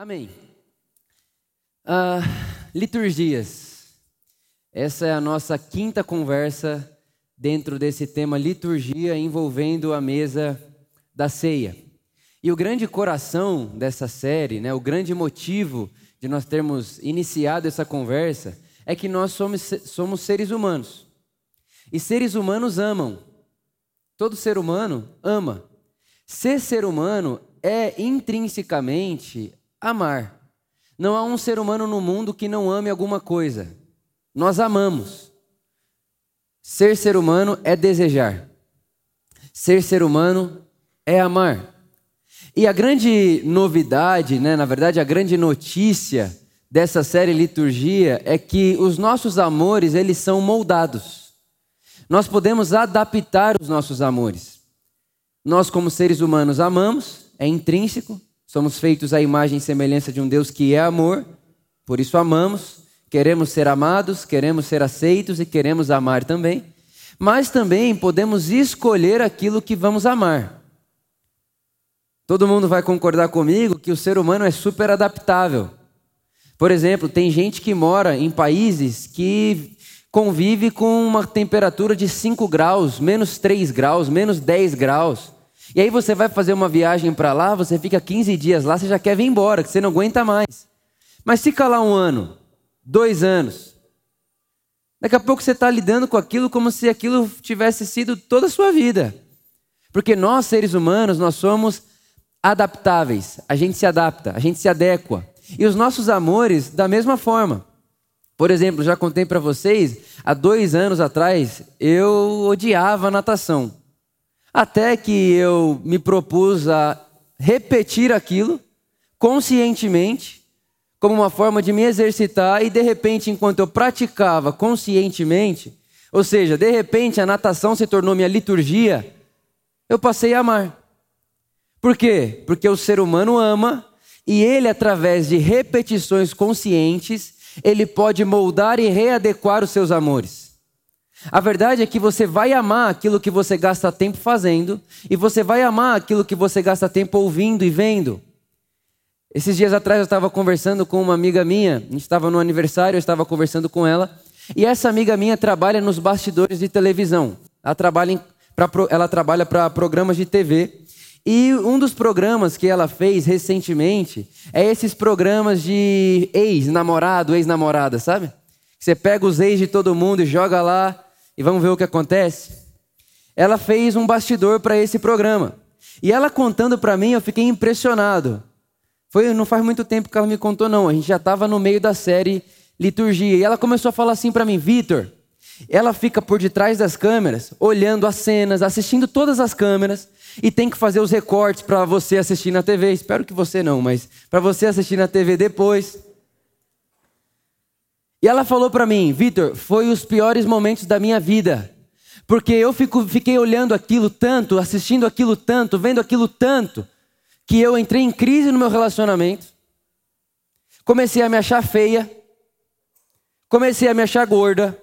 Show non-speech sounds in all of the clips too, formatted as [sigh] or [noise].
Amém. Ah, liturgias. Essa é a nossa quinta conversa dentro desse tema liturgia envolvendo a mesa da ceia. E o grande coração dessa série, né, o grande motivo de nós termos iniciado essa conversa é que nós somos, somos seres humanos. E seres humanos amam. Todo ser humano ama. Ser ser humano é intrinsecamente amar. Não há um ser humano no mundo que não ame alguma coisa. Nós amamos. Ser ser humano é desejar. Ser ser humano é amar. E a grande novidade, né, na verdade, a grande notícia dessa série Liturgia é que os nossos amores, eles são moldados. Nós podemos adaptar os nossos amores. Nós, como seres humanos, amamos, é intrínseco, Somos feitos à imagem e semelhança de um Deus que é amor, por isso amamos, queremos ser amados, queremos ser aceitos e queremos amar também. Mas também podemos escolher aquilo que vamos amar. Todo mundo vai concordar comigo que o ser humano é super adaptável. Por exemplo, tem gente que mora em países que convive com uma temperatura de 5 graus, menos 3 graus, menos 10 graus. E aí você vai fazer uma viagem para lá, você fica 15 dias lá, você já quer vir embora, que você não aguenta mais. Mas fica lá um ano, dois anos. Daqui a pouco você está lidando com aquilo como se aquilo tivesse sido toda a sua vida. Porque nós, seres humanos, nós somos adaptáveis. A gente se adapta, a gente se adequa. E os nossos amores, da mesma forma. Por exemplo, já contei para vocês, há dois anos atrás, eu odiava natação. Até que eu me propus a repetir aquilo conscientemente, como uma forma de me exercitar, e de repente, enquanto eu praticava conscientemente, ou seja, de repente a natação se tornou minha liturgia, eu passei a amar. Por quê? Porque o ser humano ama e ele, através de repetições conscientes, ele pode moldar e readequar os seus amores. A verdade é que você vai amar aquilo que você gasta tempo fazendo, e você vai amar aquilo que você gasta tempo ouvindo e vendo. Esses dias atrás eu estava conversando com uma amiga minha, a gente estava no aniversário, eu estava conversando com ela, e essa amiga minha trabalha nos bastidores de televisão. Ela trabalha para programas de TV. E um dos programas que ela fez recentemente é esses programas de ex-namorado, ex-namorada, sabe? Você pega os ex de todo mundo e joga lá e vamos ver o que acontece. Ela fez um bastidor para esse programa. E ela contando para mim, eu fiquei impressionado. Foi, não faz muito tempo que ela me contou, não. A gente já estava no meio da série Liturgia. E ela começou a falar assim para mim, Vitor. Ela fica por detrás das câmeras, olhando as cenas, assistindo todas as câmeras e tem que fazer os recortes para você assistir na TV. Espero que você não, mas para você assistir na TV depois. E ela falou para mim, Vitor, foi os piores momentos da minha vida. Porque eu fico, fiquei olhando aquilo tanto, assistindo aquilo tanto, vendo aquilo tanto, que eu entrei em crise no meu relacionamento. Comecei a me achar feia. Comecei a me achar gorda.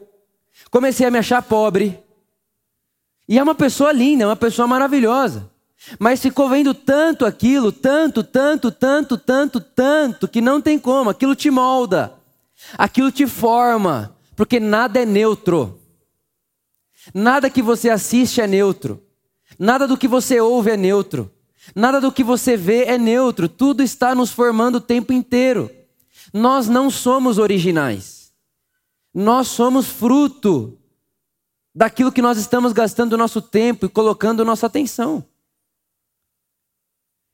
Comecei a me achar pobre. E é uma pessoa linda, é uma pessoa maravilhosa. Mas ficou vendo tanto aquilo, tanto, tanto, tanto, tanto, tanto, que não tem como, aquilo te molda. Aquilo te forma, porque nada é neutro. Nada que você assiste é neutro. Nada do que você ouve é neutro. Nada do que você vê é neutro. Tudo está nos formando o tempo inteiro. Nós não somos originais. Nós somos fruto daquilo que nós estamos gastando o nosso tempo e colocando nossa atenção.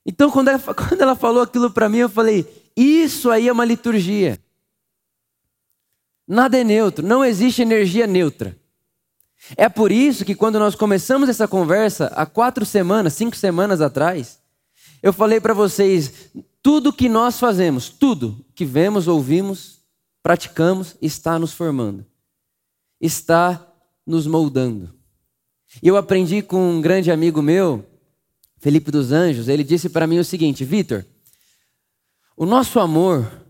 Então, quando ela, [laughs] quando ela falou aquilo para mim, eu falei: Isso aí é uma liturgia. Nada é neutro, não existe energia neutra. É por isso que quando nós começamos essa conversa, há quatro semanas, cinco semanas atrás, eu falei para vocês: tudo que nós fazemos, tudo que vemos, ouvimos, praticamos, está nos formando, está nos moldando. E eu aprendi com um grande amigo meu, Felipe dos Anjos, ele disse para mim o seguinte: Vitor, o nosso amor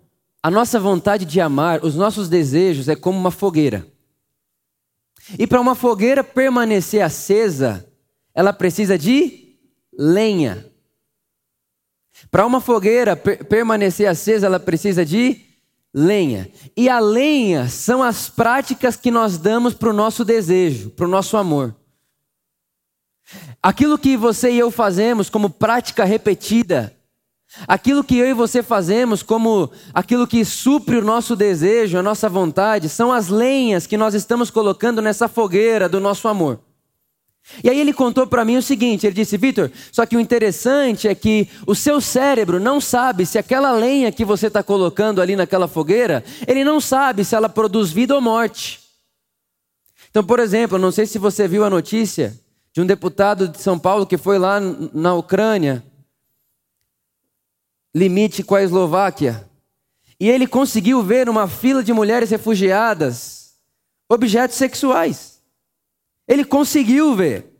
a nossa vontade de amar, os nossos desejos é como uma fogueira. E para uma fogueira permanecer acesa, ela precisa de lenha. Para uma fogueira per permanecer acesa, ela precisa de lenha. E a lenha são as práticas que nós damos para o nosso desejo, para o nosso amor. Aquilo que você e eu fazemos como prática repetida, aquilo que eu e você fazemos como aquilo que supre o nosso desejo, a nossa vontade, são as lenhas que nós estamos colocando nessa fogueira do nosso amor. E aí ele contou para mim o seguinte: ele disse, Vitor, só que o interessante é que o seu cérebro não sabe se aquela lenha que você está colocando ali naquela fogueira, ele não sabe se ela produz vida ou morte. Então, por exemplo, não sei se você viu a notícia de um deputado de São Paulo que foi lá na Ucrânia, limite com a Eslováquia, e ele conseguiu ver uma fila de mulheres refugiadas objetos sexuais. Ele conseguiu ver.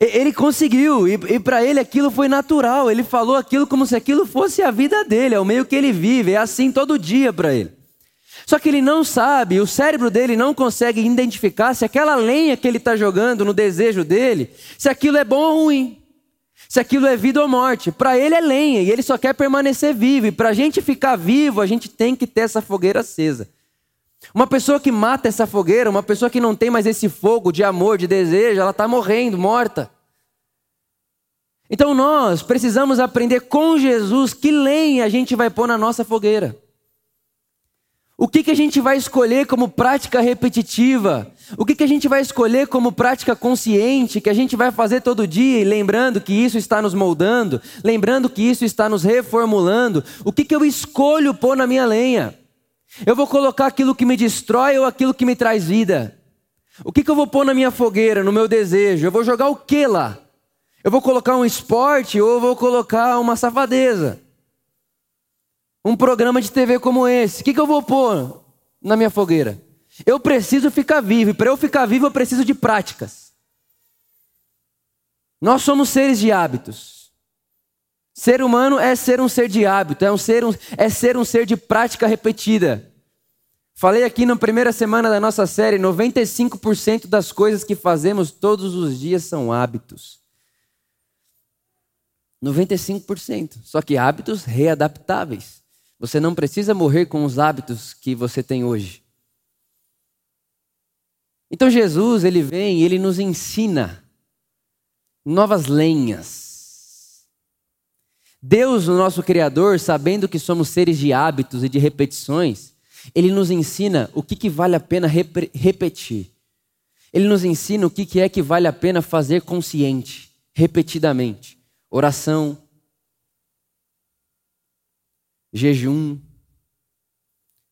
Ele conseguiu, e, e para ele aquilo foi natural. Ele falou aquilo como se aquilo fosse a vida dele, é o meio que ele vive, é assim todo dia para ele. Só que ele não sabe, o cérebro dele não consegue identificar se aquela lenha que ele está jogando no desejo dele, se aquilo é bom ou ruim, se aquilo é vida ou morte. Para ele é lenha e ele só quer permanecer vivo. E para a gente ficar vivo, a gente tem que ter essa fogueira acesa. Uma pessoa que mata essa fogueira, uma pessoa que não tem mais esse fogo de amor, de desejo, ela está morrendo, morta. Então nós precisamos aprender com Jesus que lenha a gente vai pôr na nossa fogueira. O que, que a gente vai escolher como prática repetitiva? O que, que a gente vai escolher como prática consciente, que a gente vai fazer todo dia, e lembrando que isso está nos moldando, lembrando que isso está nos reformulando? O que, que eu escolho pôr na minha lenha? Eu vou colocar aquilo que me destrói ou aquilo que me traz vida? O que, que eu vou pôr na minha fogueira, no meu desejo? Eu vou jogar o que lá? Eu vou colocar um esporte ou eu vou colocar uma safadeza? Um programa de TV como esse. O que, que eu vou pôr na minha fogueira? Eu preciso ficar vivo. E para eu ficar vivo, eu preciso de práticas. Nós somos seres de hábitos. Ser humano é ser um ser de hábito, é, um ser, um, é ser um ser de prática repetida. Falei aqui na primeira semana da nossa série: 95% das coisas que fazemos todos os dias são hábitos. 95%. Só que hábitos readaptáveis. Você não precisa morrer com os hábitos que você tem hoje. Então Jesus, ele vem e ele nos ensina novas lenhas Deus, o nosso Criador, sabendo que somos seres de hábitos e de repetições, Ele nos ensina o que, que vale a pena rep repetir. Ele nos ensina o que, que é que vale a pena fazer consciente, repetidamente. Oração, jejum,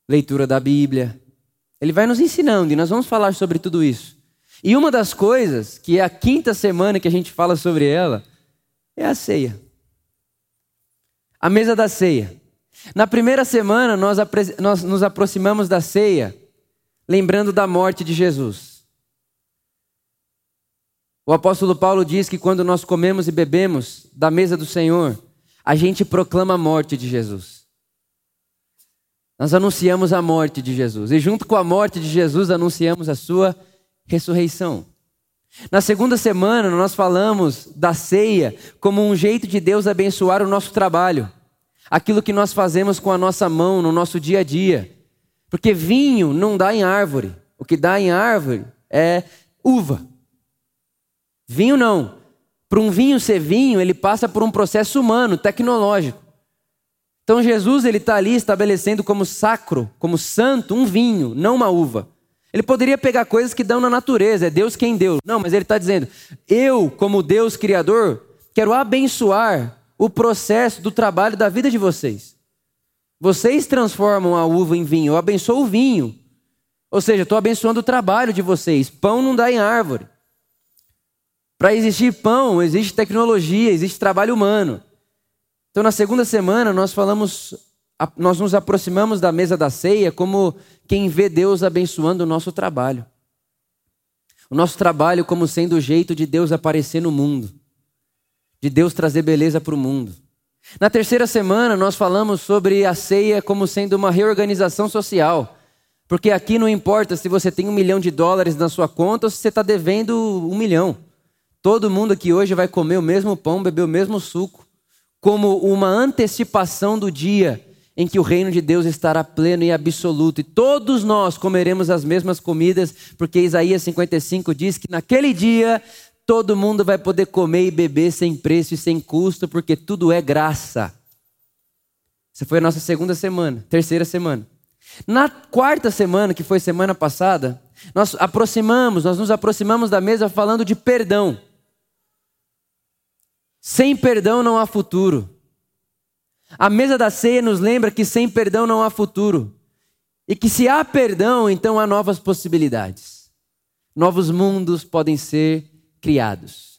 leitura da Bíblia. Ele vai nos ensinando e nós vamos falar sobre tudo isso. E uma das coisas, que é a quinta semana que a gente fala sobre ela, é a ceia. A mesa da ceia. Na primeira semana, nós, nós nos aproximamos da ceia, lembrando da morte de Jesus. O apóstolo Paulo diz que quando nós comemos e bebemos da mesa do Senhor, a gente proclama a morte de Jesus. Nós anunciamos a morte de Jesus. E junto com a morte de Jesus, anunciamos a sua ressurreição. Na segunda semana, nós falamos da ceia como um jeito de Deus abençoar o nosso trabalho, aquilo que nós fazemos com a nossa mão no nosso dia a dia. Porque vinho não dá em árvore, o que dá em árvore é uva. Vinho não. Para um vinho ser vinho, ele passa por um processo humano, tecnológico. Então Jesus ele está ali estabelecendo como sacro, como santo, um vinho, não uma uva. Ele poderia pegar coisas que dão na natureza, é Deus quem deu. Não, mas ele está dizendo: eu, como Deus Criador, quero abençoar o processo do trabalho da vida de vocês. Vocês transformam a uva em vinho, eu abençoo o vinho. Ou seja, estou abençoando o trabalho de vocês. Pão não dá em árvore. Para existir pão, existe tecnologia, existe trabalho humano. Então, na segunda semana, nós falamos nós nos aproximamos da mesa da ceia como quem vê Deus abençoando o nosso trabalho. O nosso trabalho como sendo o jeito de Deus aparecer no mundo, de Deus trazer beleza para o mundo. Na terceira semana, nós falamos sobre a ceia como sendo uma reorganização social. Porque aqui não importa se você tem um milhão de dólares na sua conta ou se você está devendo um milhão. Todo mundo aqui hoje vai comer o mesmo pão, beber o mesmo suco como uma antecipação do dia em que o reino de Deus estará pleno e absoluto, e todos nós comeremos as mesmas comidas, porque Isaías 55 diz que naquele dia todo mundo vai poder comer e beber sem preço e sem custo, porque tudo é graça. Essa foi a nossa segunda semana, terceira semana. Na quarta semana, que foi semana passada, nós aproximamos, nós nos aproximamos da mesa falando de perdão. Sem perdão não há futuro. A mesa da ceia nos lembra que sem perdão não há futuro. E que se há perdão, então há novas possibilidades. Novos mundos podem ser criados.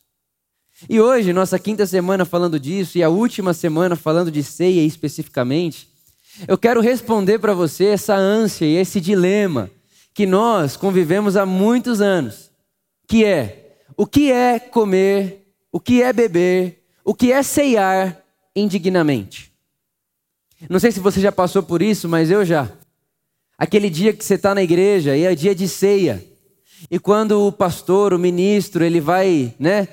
E hoje, nossa quinta semana falando disso, e a última semana falando de ceia especificamente, eu quero responder para você essa ânsia e esse dilema que nós convivemos há muitos anos, que é o que é comer, o que é beber, o que é ceiar indignamente. Não sei se você já passou por isso, mas eu já. Aquele dia que você está na igreja e é dia de ceia. E quando o pastor, o ministro, ele vai, né,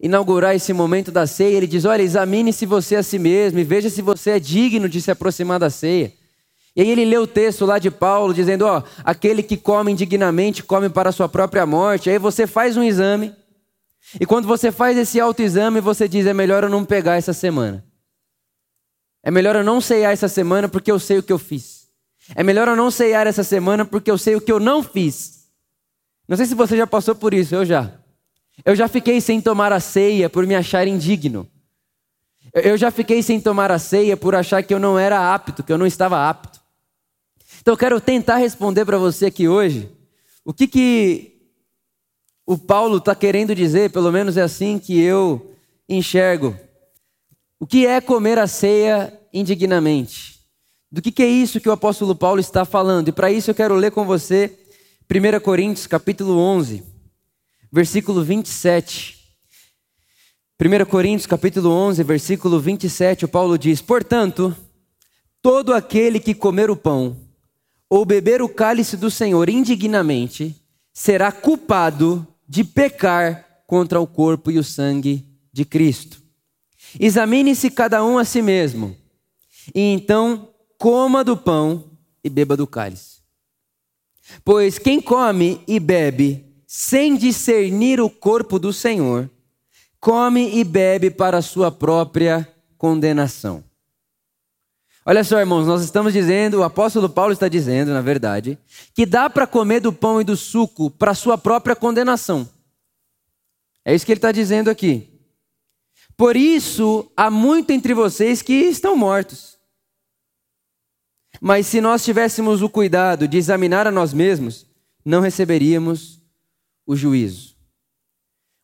inaugurar esse momento da ceia, ele diz: Olha, examine-se você a si mesmo e veja se você é digno de se aproximar da ceia. E aí ele lê o texto lá de Paulo dizendo: Ó, aquele que come indignamente come para a sua própria morte. Aí você faz um exame. E quando você faz esse autoexame, você diz: É melhor eu não pegar essa semana. É melhor eu não ceiar essa semana porque eu sei o que eu fiz. É melhor eu não ceiar essa semana porque eu sei o que eu não fiz. Não sei se você já passou por isso, eu já. Eu já fiquei sem tomar a ceia por me achar indigno. Eu já fiquei sem tomar a ceia por achar que eu não era apto, que eu não estava apto. Então eu quero tentar responder para você aqui hoje o que, que o Paulo está querendo dizer, pelo menos é assim que eu enxergo o que é comer a ceia indignamente? Do que, que é isso que o apóstolo Paulo está falando? E para isso eu quero ler com você 1 Coríntios capítulo 11, versículo 27. 1 Coríntios capítulo 11, versículo 27, o Paulo diz: Portanto, todo aquele que comer o pão ou beber o cálice do Senhor indignamente será culpado de pecar contra o corpo e o sangue de Cristo. Examine-se cada um a si mesmo, e então coma do pão e beba do cálice. Pois quem come e bebe sem discernir o corpo do Senhor, come e bebe para a sua própria condenação. Olha só, irmãos, nós estamos dizendo, o apóstolo Paulo está dizendo, na verdade, que dá para comer do pão e do suco para sua própria condenação. É isso que ele está dizendo aqui. Por isso, há muito entre vocês que estão mortos. Mas se nós tivéssemos o cuidado de examinar a nós mesmos, não receberíamos o juízo.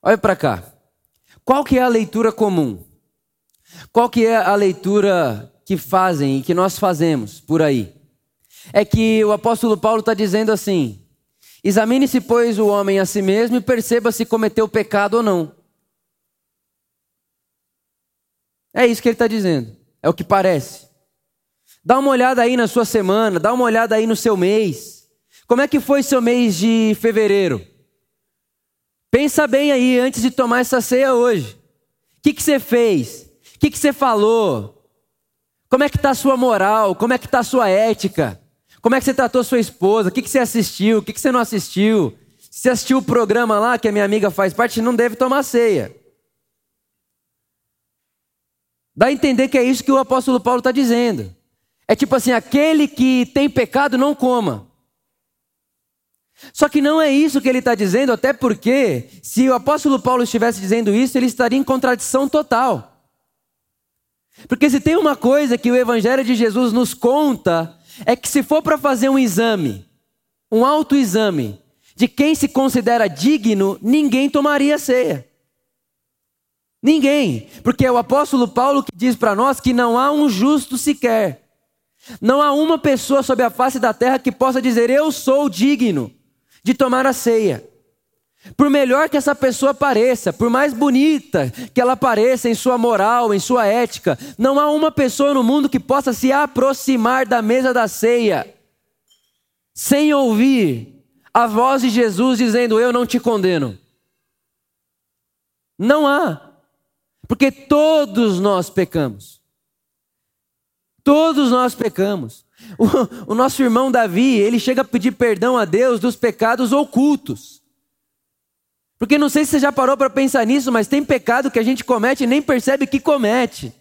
Olha para cá. Qual que é a leitura comum? Qual que é a leitura que fazem e que nós fazemos por aí? É que o apóstolo Paulo está dizendo assim: examine-se, pois, o homem a si mesmo e perceba se cometeu pecado ou não. É isso que ele está dizendo. É o que parece. Dá uma olhada aí na sua semana, dá uma olhada aí no seu mês. Como é que foi seu mês de fevereiro? Pensa bem aí antes de tomar essa ceia hoje. O que, que você fez? O que, que você falou? Como é que está a sua moral? Como é que está a sua ética? Como é que você tratou sua esposa? O que, que você assistiu? O que, que você não assistiu? Se você assistiu o programa lá que a minha amiga faz parte, não deve tomar ceia. Dá a entender que é isso que o apóstolo Paulo está dizendo. É tipo assim: aquele que tem pecado não coma. Só que não é isso que ele está dizendo, até porque, se o apóstolo Paulo estivesse dizendo isso, ele estaria em contradição total. Porque se tem uma coisa que o Evangelho de Jesus nos conta, é que se for para fazer um exame, um autoexame, de quem se considera digno, ninguém tomaria ceia. Ninguém, porque é o apóstolo Paulo que diz para nós que não há um justo sequer. Não há uma pessoa sobre a face da terra que possa dizer: Eu sou digno de tomar a ceia. Por melhor que essa pessoa pareça, por mais bonita que ela pareça em sua moral, em sua ética, não há uma pessoa no mundo que possa se aproximar da mesa da ceia sem ouvir a voz de Jesus dizendo: Eu não te condeno. Não há. Porque todos nós pecamos. Todos nós pecamos. O, o, nosso irmão Davi, ele chega a pedir perdão a Deus dos pecados ocultos. Porque não sei se você já parou para pensar nisso, mas tem pecado que a gente comete e nem percebe que comete.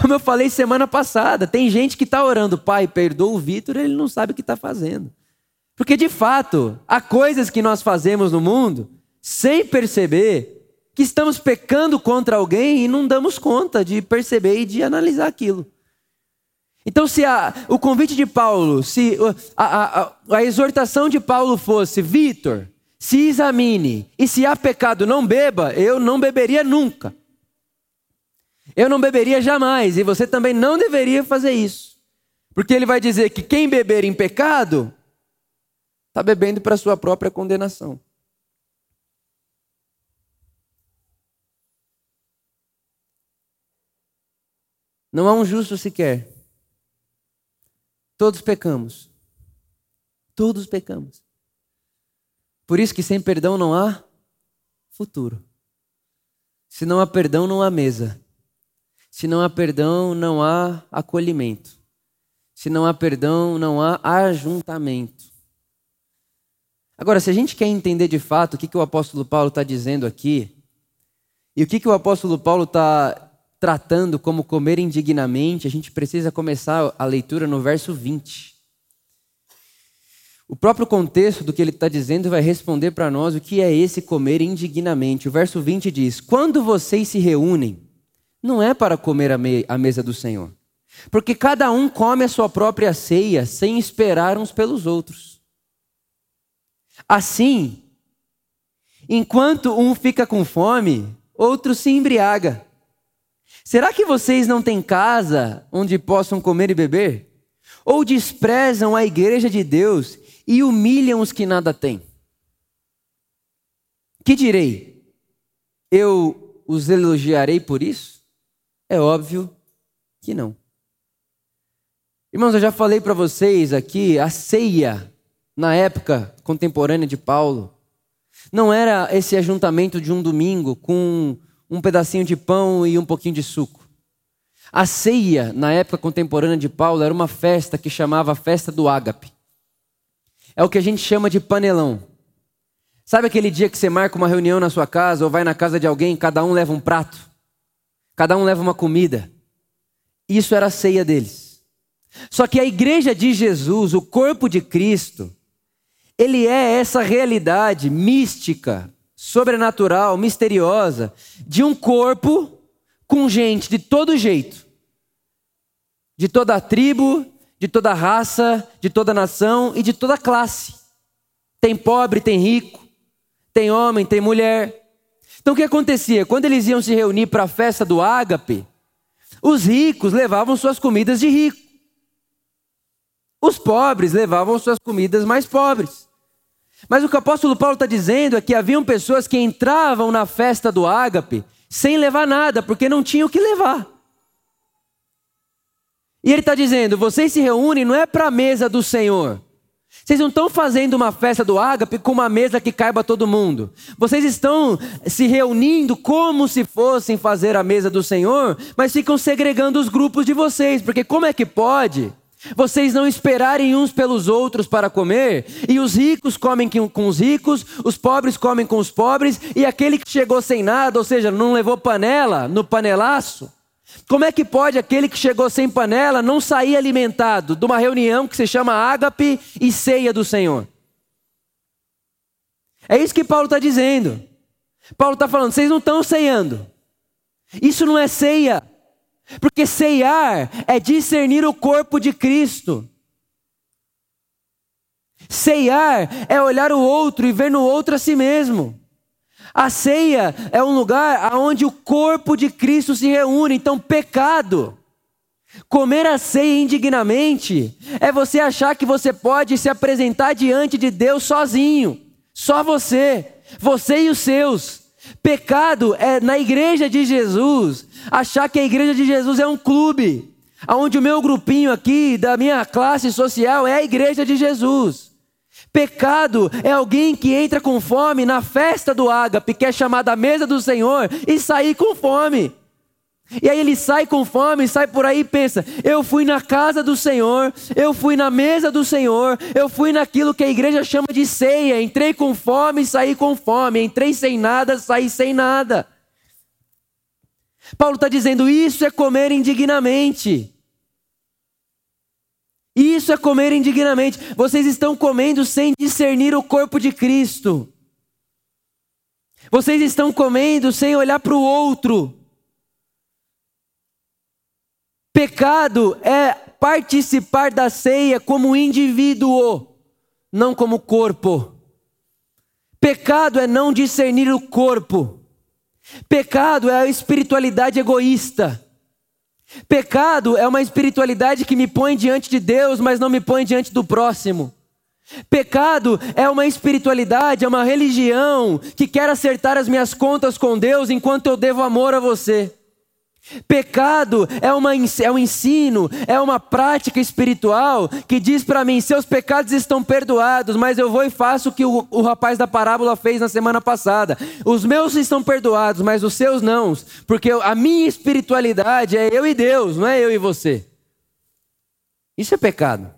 Como eu falei semana passada, tem gente que está orando, Pai, perdoa o Vitor, ele não sabe o que está fazendo. Porque de fato, há coisas que nós fazemos no mundo sem perceber que estamos pecando contra alguém e não damos conta de perceber e de analisar aquilo. Então, se a, o convite de Paulo, se a, a, a, a exortação de Paulo fosse, Vitor, se examine, e se há pecado, não beba, eu não beberia nunca. Eu não beberia jamais, e você também não deveria fazer isso. Porque ele vai dizer que quem beber em pecado, está bebendo para sua própria condenação. Não há um justo sequer. Todos pecamos. Todos pecamos. Por isso que sem perdão não há futuro. Se não há perdão, não há mesa. Se não há perdão, não há acolhimento. Se não há perdão, não há ajuntamento. Agora, se a gente quer entender de fato o que, que o apóstolo Paulo está dizendo aqui, e o que, que o apóstolo Paulo está tratando como comer indignamente, a gente precisa começar a leitura no verso 20. O próprio contexto do que ele está dizendo vai responder para nós o que é esse comer indignamente. O verso 20 diz: Quando vocês se reúnem, não é para comer a, me a mesa do Senhor, porque cada um come a sua própria ceia sem esperar uns pelos outros. Assim, enquanto um fica com fome, outro se embriaga. Será que vocês não têm casa onde possam comer e beber? Ou desprezam a igreja de Deus e humilham os que nada têm? Que direi? Eu os elogiarei por isso? É óbvio que não. Irmãos, eu já falei para vocês aqui, a ceia, na época contemporânea de Paulo, não era esse ajuntamento de um domingo com um pedacinho de pão e um pouquinho de suco. A ceia, na época contemporânea de Paulo, era uma festa que chamava Festa do Ágape. É o que a gente chama de panelão. Sabe aquele dia que você marca uma reunião na sua casa ou vai na casa de alguém, cada um leva um prato, cada um leva uma comida? Isso era a ceia deles. Só que a igreja de Jesus, o corpo de Cristo, ele é essa realidade mística, sobrenatural, misteriosa, de um corpo com gente de todo jeito, de toda tribo, de toda raça, de toda nação e de toda classe. Tem pobre, tem rico, tem homem, tem mulher. Então o que acontecia? Quando eles iam se reunir para a festa do ágape, os ricos levavam suas comidas de rico. Os pobres levavam suas comidas mais pobres. Mas o que o apóstolo Paulo está dizendo é que haviam pessoas que entravam na festa do ágape sem levar nada, porque não tinham o que levar. E ele está dizendo: vocês se reúnem não é para a mesa do Senhor. Vocês não estão fazendo uma festa do ágape com uma mesa que caiba todo mundo. Vocês estão se reunindo como se fossem fazer a mesa do Senhor, mas ficam segregando os grupos de vocês, porque como é que pode? Vocês não esperarem uns pelos outros para comer, e os ricos comem com os ricos, os pobres comem com os pobres, e aquele que chegou sem nada, ou seja, não levou panela no panelaço. Como é que pode aquele que chegou sem panela não sair alimentado de uma reunião que se chama ágape e ceia do Senhor? É isso que Paulo está dizendo. Paulo está falando, vocês não estão ceando. Isso não é ceia. Porque ceiar é discernir o corpo de Cristo. Ceiar é olhar o outro e ver no outro a si mesmo. A ceia é um lugar onde o corpo de Cristo se reúne. Então, pecado, comer a ceia indignamente, é você achar que você pode se apresentar diante de Deus sozinho, só você, você e os seus. Pecado é na igreja de Jesus achar que a igreja de Jesus é um clube, onde o meu grupinho aqui da minha classe social é a igreja de Jesus. Pecado é alguém que entra com fome na festa do ágape, que é chamada a mesa do Senhor, e sair com fome. E aí ele sai com fome, sai por aí e pensa: eu fui na casa do Senhor, eu fui na mesa do Senhor, eu fui naquilo que a igreja chama de ceia. Entrei com fome saí com fome, entrei sem nada, saí sem nada. Paulo está dizendo: isso é comer indignamente. Isso é comer indignamente. Vocês estão comendo sem discernir o corpo de Cristo. Vocês estão comendo sem olhar para o outro. Pecado é participar da ceia como indivíduo, não como corpo. Pecado é não discernir o corpo. Pecado é a espiritualidade egoísta. Pecado é uma espiritualidade que me põe diante de Deus, mas não me põe diante do próximo. Pecado é uma espiritualidade, é uma religião que quer acertar as minhas contas com Deus enquanto eu devo amor a você. Pecado é, uma, é um ensino, é uma prática espiritual que diz para mim: seus pecados estão perdoados, mas eu vou e faço o que o, o rapaz da parábola fez na semana passada. Os meus estão perdoados, mas os seus não, porque a minha espiritualidade é eu e Deus, não é eu e você. Isso é pecado.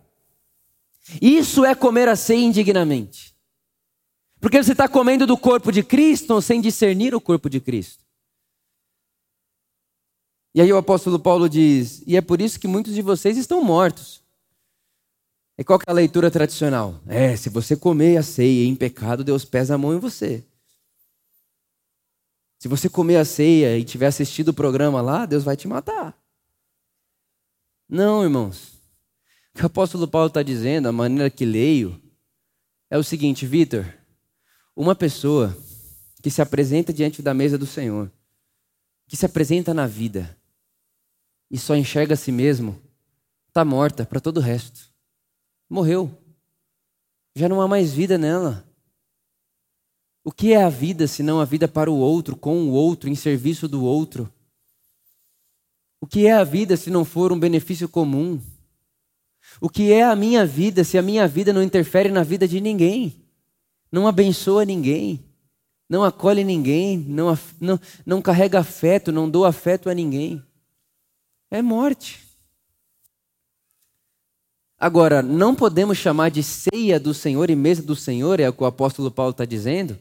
Isso é comer a ceia indignamente. Porque você está comendo do corpo de Cristo sem discernir o corpo de Cristo. E aí o apóstolo Paulo diz: E é por isso que muitos de vocês estão mortos. E qual é a leitura tradicional? É, se você comer a ceia em pecado, Deus pesa a mão em você. Se você comer a ceia e tiver assistido o programa lá, Deus vai te matar. Não, irmãos. O que o apóstolo Paulo está dizendo, a maneira que leio, é o seguinte, Vitor. Uma pessoa que se apresenta diante da mesa do Senhor, que se apresenta na vida, e só enxerga a si mesmo, está morta para todo o resto. Morreu. Já não há mais vida nela. O que é a vida se não a vida para o outro, com o outro, em serviço do outro? O que é a vida se não for um benefício comum? O que é a minha vida se a minha vida não interfere na vida de ninguém? Não abençoa ninguém? Não acolhe ninguém? Não, não, não carrega afeto? Não dou afeto a ninguém? É morte. Agora, não podemos chamar de ceia do Senhor e mesa do Senhor, é o que o apóstolo Paulo está dizendo,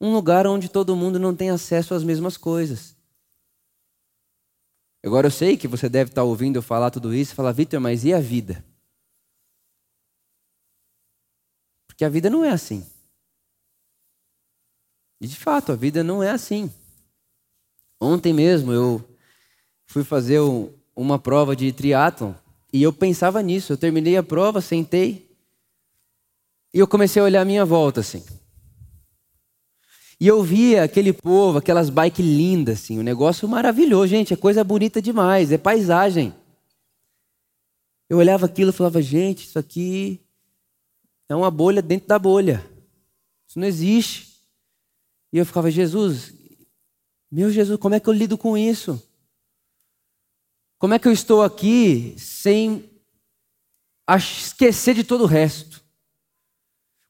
um lugar onde todo mundo não tem acesso às mesmas coisas. Agora eu sei que você deve estar ouvindo eu falar tudo isso e falar, Vitor, mas e a vida? Porque a vida não é assim. E de fato, a vida não é assim. Ontem mesmo eu fui fazer uma prova de triatlon e eu pensava nisso. Eu terminei a prova, sentei e eu comecei a olhar a minha volta assim. E eu via aquele povo, aquelas bikes lindas, assim, um negócio maravilhoso, gente, é coisa bonita demais, é paisagem. Eu olhava aquilo e falava, gente, isso aqui é uma bolha dentro da bolha. Isso não existe. E eu ficava, Jesus, meu Jesus, como é que eu lido com isso? Como é que eu estou aqui sem esquecer de todo o resto?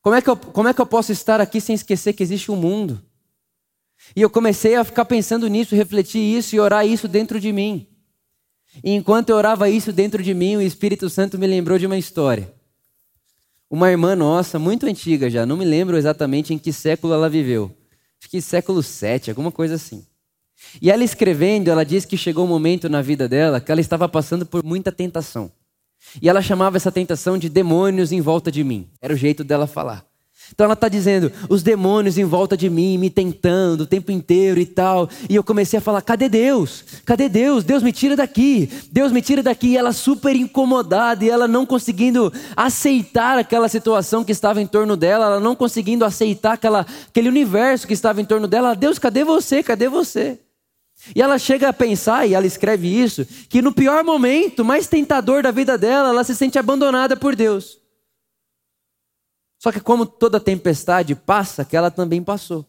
Como é, que eu, como é que eu posso estar aqui sem esquecer que existe um mundo? E eu comecei a ficar pensando nisso, refletir isso e orar isso dentro de mim. E enquanto eu orava isso dentro de mim, o Espírito Santo me lembrou de uma história. Uma irmã nossa, muito antiga já, não me lembro exatamente em que século ela viveu. Acho que século 7, alguma coisa assim. E ela escrevendo, ela diz que chegou um momento na vida dela que ela estava passando por muita tentação. E ela chamava essa tentação de demônios em volta de mim. Era o jeito dela falar. Então ela está dizendo, os demônios em volta de mim, me tentando o tempo inteiro e tal. E eu comecei a falar: cadê Deus? Cadê Deus? Deus me tira daqui. Deus me tira daqui. E ela super incomodada e ela não conseguindo aceitar aquela situação que estava em torno dela, ela não conseguindo aceitar aquela, aquele universo que estava em torno dela. Deus, cadê você? Cadê você? E ela chega a pensar, e ela escreve isso, que no pior momento, mais tentador da vida dela, ela se sente abandonada por Deus. Só que, como toda tempestade passa, que ela também passou.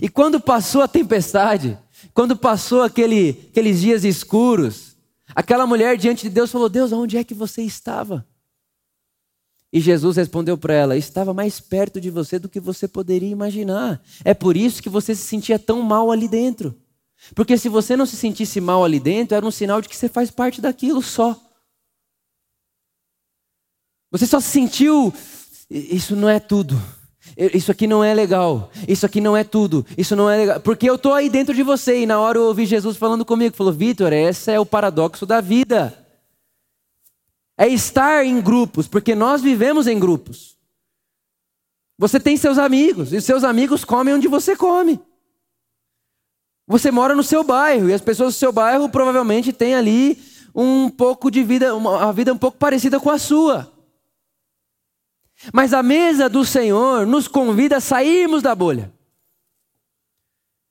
E quando passou a tempestade, quando passou aquele, aqueles dias escuros, aquela mulher diante de Deus falou: Deus, onde é que você estava? E Jesus respondeu para ela: Estava mais perto de você do que você poderia imaginar. É por isso que você se sentia tão mal ali dentro. Porque se você não se sentisse mal ali dentro, era um sinal de que você faz parte daquilo só. Você só se sentiu. Isso não é tudo. Isso aqui não é legal. Isso aqui não é tudo. Isso não é legal. Porque eu estou aí dentro de você. E na hora eu ouvi Jesus falando comigo. Falou, Vitor, esse é o paradoxo da vida. É estar em grupos. Porque nós vivemos em grupos. Você tem seus amigos. E seus amigos comem onde você come. Você mora no seu bairro. E as pessoas do seu bairro provavelmente têm ali um pouco de vida. Uma vida um pouco parecida com a sua. Mas a mesa do Senhor nos convida a sairmos da bolha.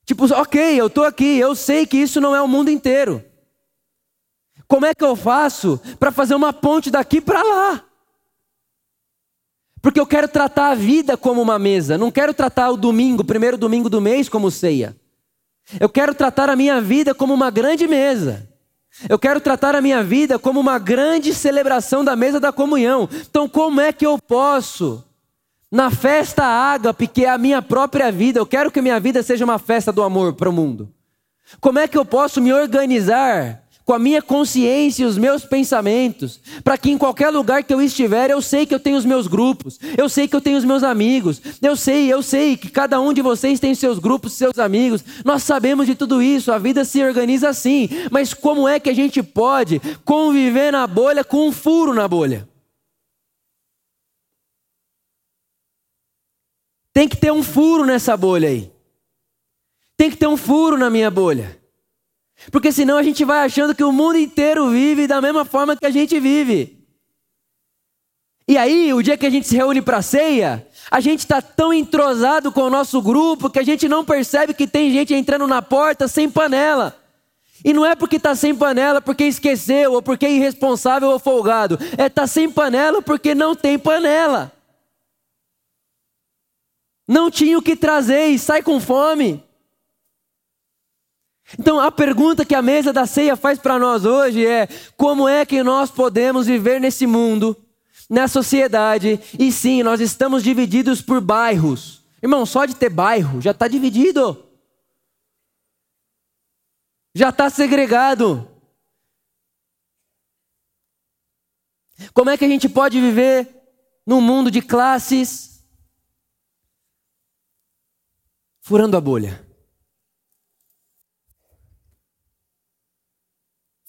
Tipo, ok, eu estou aqui, eu sei que isso não é o mundo inteiro. Como é que eu faço para fazer uma ponte daqui para lá? Porque eu quero tratar a vida como uma mesa, não quero tratar o domingo, primeiro domingo do mês, como ceia. Eu quero tratar a minha vida como uma grande mesa. Eu quero tratar a minha vida como uma grande celebração da mesa da comunhão. Então, como é que eu posso, na festa ágape, que é a minha própria vida, eu quero que minha vida seja uma festa do amor para o mundo. Como é que eu posso me organizar com a minha consciência e os meus pensamentos, para que em qualquer lugar que eu estiver, eu sei que eu tenho os meus grupos, eu sei que eu tenho os meus amigos, eu sei, eu sei que cada um de vocês tem seus grupos, seus amigos, nós sabemos de tudo isso, a vida se organiza assim, mas como é que a gente pode conviver na bolha com um furo na bolha? Tem que ter um furo nessa bolha aí. Tem que ter um furo na minha bolha. Porque senão a gente vai achando que o mundo inteiro vive da mesma forma que a gente vive. E aí, o dia que a gente se reúne para ceia, a gente está tão entrosado com o nosso grupo que a gente não percebe que tem gente entrando na porta sem panela. E não é porque está sem panela porque esqueceu, ou porque é irresponsável ou folgado. É tá sem panela porque não tem panela. Não tinha o que trazer e sai com fome. Então a pergunta que a mesa da ceia faz para nós hoje é: como é que nós podemos viver nesse mundo, na sociedade? E sim, nós estamos divididos por bairros. Irmão, só de ter bairro já está dividido, já está segregado. Como é que a gente pode viver num mundo de classes? Furando a bolha.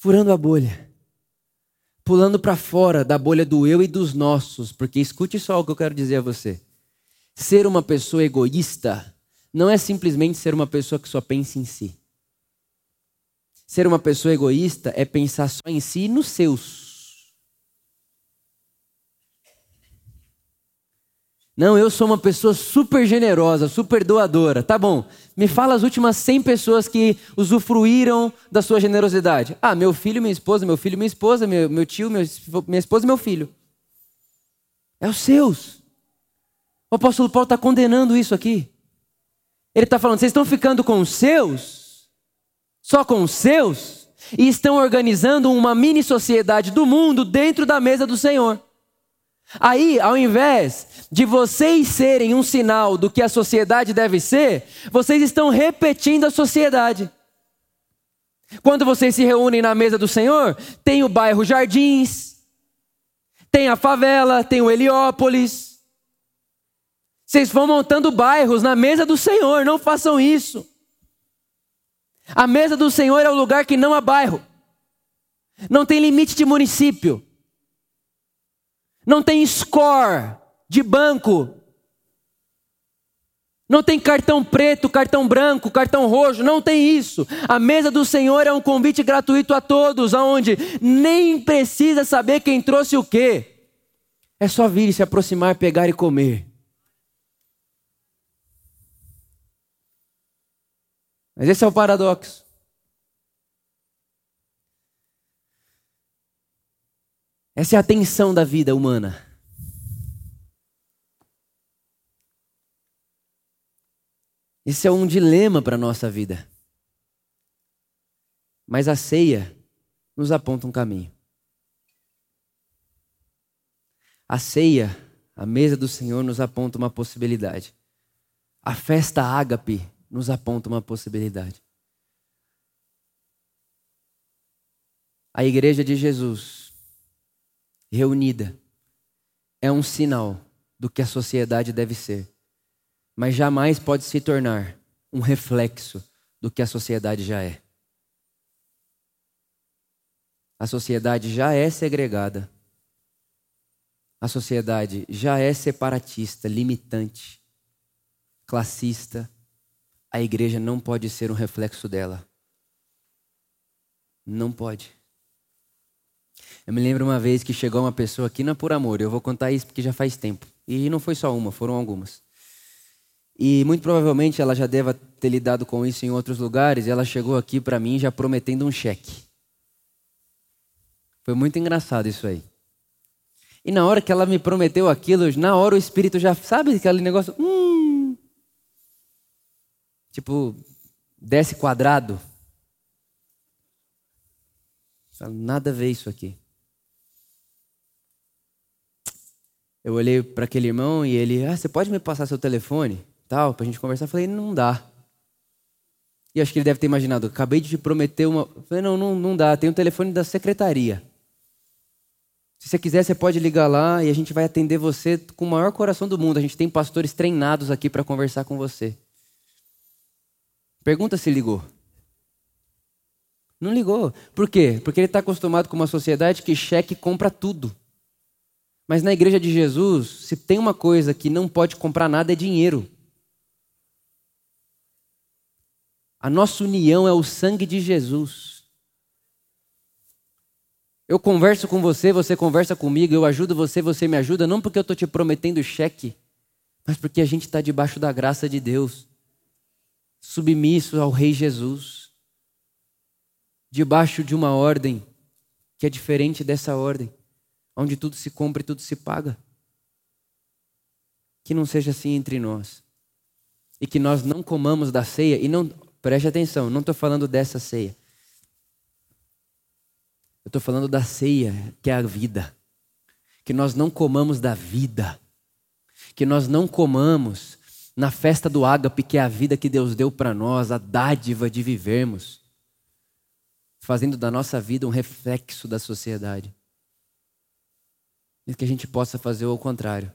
Furando a bolha, pulando para fora da bolha do eu e dos nossos, porque escute só o que eu quero dizer a você. Ser uma pessoa egoísta não é simplesmente ser uma pessoa que só pensa em si. Ser uma pessoa egoísta é pensar só em si e nos seus. Não, eu sou uma pessoa super generosa, super doadora. Tá bom, me fala as últimas 100 pessoas que usufruíram da sua generosidade. Ah, meu filho, minha esposa, meu filho, minha esposa, meu, meu tio, meu, minha esposa e meu filho. É os seus. O apóstolo Paulo está condenando isso aqui. Ele está falando, vocês estão ficando com os seus, só com os seus, e estão organizando uma mini sociedade do mundo dentro da mesa do Senhor. Aí, ao invés de vocês serem um sinal do que a sociedade deve ser, vocês estão repetindo a sociedade. Quando vocês se reúnem na mesa do Senhor, tem o bairro Jardins, tem a favela, tem o Heliópolis. Vocês vão montando bairros na mesa do Senhor, não façam isso. A mesa do Senhor é o lugar que não há bairro, não tem limite de município. Não tem score de banco. Não tem cartão preto, cartão branco, cartão roxo, não tem isso. A mesa do Senhor é um convite gratuito a todos, aonde nem precisa saber quem trouxe o quê. É só vir se aproximar, pegar e comer. Mas esse é o paradoxo. Essa é a tensão da vida humana. Esse é um dilema para a nossa vida. Mas a ceia nos aponta um caminho. A ceia, a mesa do Senhor, nos aponta uma possibilidade. A festa ágape nos aponta uma possibilidade. A igreja de Jesus, reunida, é um sinal do que a sociedade deve ser, mas jamais pode se tornar um reflexo do que a sociedade já é. A sociedade já é segregada. A sociedade já é separatista, limitante, classista. A igreja não pode ser um reflexo dela. Não pode. Eu me lembro uma vez que chegou uma pessoa aqui na Por Amor. Eu vou contar isso porque já faz tempo. E não foi só uma, foram algumas. E muito provavelmente ela já deva ter lidado com isso em outros lugares. E ela chegou aqui para mim já prometendo um cheque. Foi muito engraçado isso aí. E na hora que ela me prometeu aquilo, na hora o espírito já sabe aquele negócio, hum, tipo, desce quadrado. Nada a ver isso aqui. Eu olhei para aquele irmão e ele, ah, você pode me passar seu telefone? Tal, pra gente conversar. Eu falei, não dá. E acho que ele deve ter imaginado, acabei de te prometer uma. Eu falei, não, não, não dá, tem o um telefone da secretaria. Se você quiser, você pode ligar lá e a gente vai atender você com o maior coração do mundo. A gente tem pastores treinados aqui para conversar com você. Pergunta se ligou. Não ligou. Por quê? Porque ele está acostumado com uma sociedade que cheque compra tudo. Mas na igreja de Jesus, se tem uma coisa que não pode comprar nada é dinheiro. A nossa união é o sangue de Jesus. Eu converso com você, você conversa comigo, eu ajudo você, você me ajuda, não porque eu estou te prometendo cheque, mas porque a gente está debaixo da graça de Deus, submisso ao Rei Jesus, debaixo de uma ordem que é diferente dessa ordem onde tudo se compra e tudo se paga. Que não seja assim entre nós. E que nós não comamos da ceia, e não, preste atenção, não estou falando dessa ceia. Eu estou falando da ceia, que é a vida. Que nós não comamos da vida. Que nós não comamos na festa do ágape, que é a vida que Deus deu para nós, a dádiva de vivermos, fazendo da nossa vida um reflexo da sociedade e que a gente possa fazer o contrário.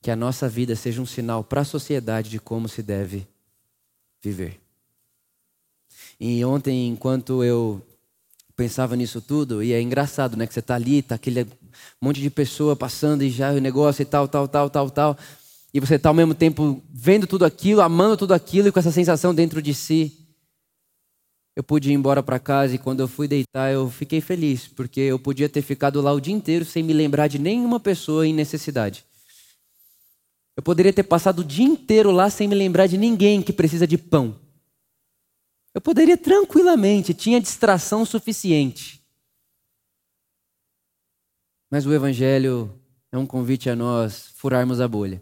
Que a nossa vida seja um sinal para a sociedade de como se deve viver. E ontem, enquanto eu pensava nisso tudo, e é engraçado, né? Que você está ali, está aquele monte de pessoa passando e já o negócio e tal, tal, tal, tal, tal. E você está ao mesmo tempo vendo tudo aquilo, amando tudo aquilo e com essa sensação dentro de si eu pude ir embora para casa e quando eu fui deitar eu fiquei feliz, porque eu podia ter ficado lá o dia inteiro sem me lembrar de nenhuma pessoa em necessidade. Eu poderia ter passado o dia inteiro lá sem me lembrar de ninguém que precisa de pão. Eu poderia tranquilamente, tinha distração suficiente. Mas o Evangelho é um convite a nós furarmos a bolha.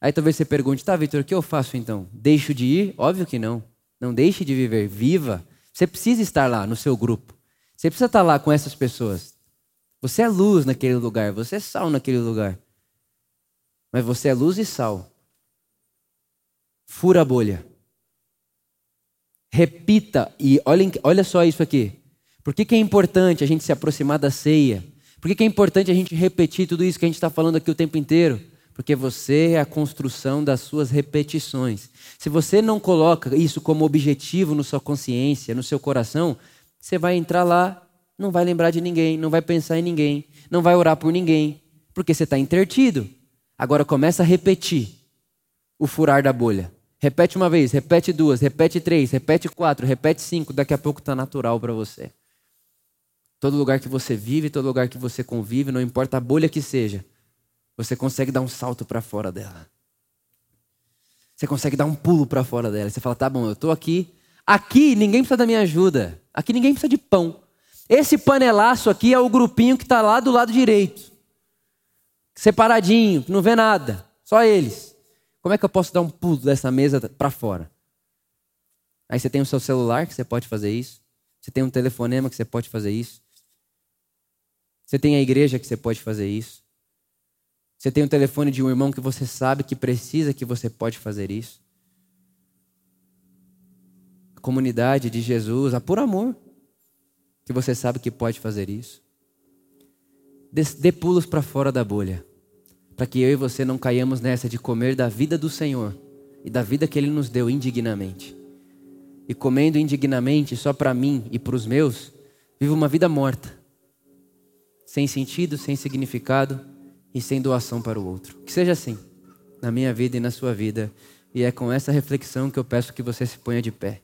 Aí talvez você pergunte, tá, Vitor, o que eu faço então? Deixo de ir? Óbvio que não. Não deixe de viver, viva. Você precisa estar lá no seu grupo. Você precisa estar lá com essas pessoas. Você é luz naquele lugar, você é sal naquele lugar. Mas você é luz e sal. Fura a bolha. Repita e olha, olha só isso aqui. Por que, que é importante a gente se aproximar da ceia? Por que, que é importante a gente repetir tudo isso que a gente está falando aqui o tempo inteiro? Porque você é a construção das suas repetições. Se você não coloca isso como objetivo na sua consciência, no seu coração, você vai entrar lá, não vai lembrar de ninguém, não vai pensar em ninguém, não vai orar por ninguém, porque você está intertido. Agora começa a repetir o furar da bolha. Repete uma vez, repete duas, repete três, repete quatro, repete cinco, daqui a pouco está natural para você. Todo lugar que você vive, todo lugar que você convive, não importa a bolha que seja, você consegue dar um salto para fora dela. Você consegue dar um pulo para fora dela. Você fala: tá bom, eu estou aqui. Aqui ninguém precisa da minha ajuda. Aqui ninguém precisa de pão. Esse panelaço aqui é o grupinho que está lá do lado direito. Separadinho, não vê nada. Só eles. Como é que eu posso dar um pulo dessa mesa para fora? Aí você tem o seu celular que você pode fazer isso. Você tem um telefonema que você pode fazer isso. Você tem a igreja que você pode fazer isso. Você tem o telefone de um irmão que você sabe que precisa, que você pode fazer isso. A comunidade de Jesus, a por amor, que você sabe que pode fazer isso. Dê pulos para fora da bolha, para que eu e você não caiamos nessa de comer da vida do Senhor e da vida que Ele nos deu indignamente. E comendo indignamente só para mim e para os meus, vivo uma vida morta, sem sentido, sem significado e sem doação para o outro. Que seja assim, na minha vida e na sua vida. E é com essa reflexão que eu peço que você se ponha de pé.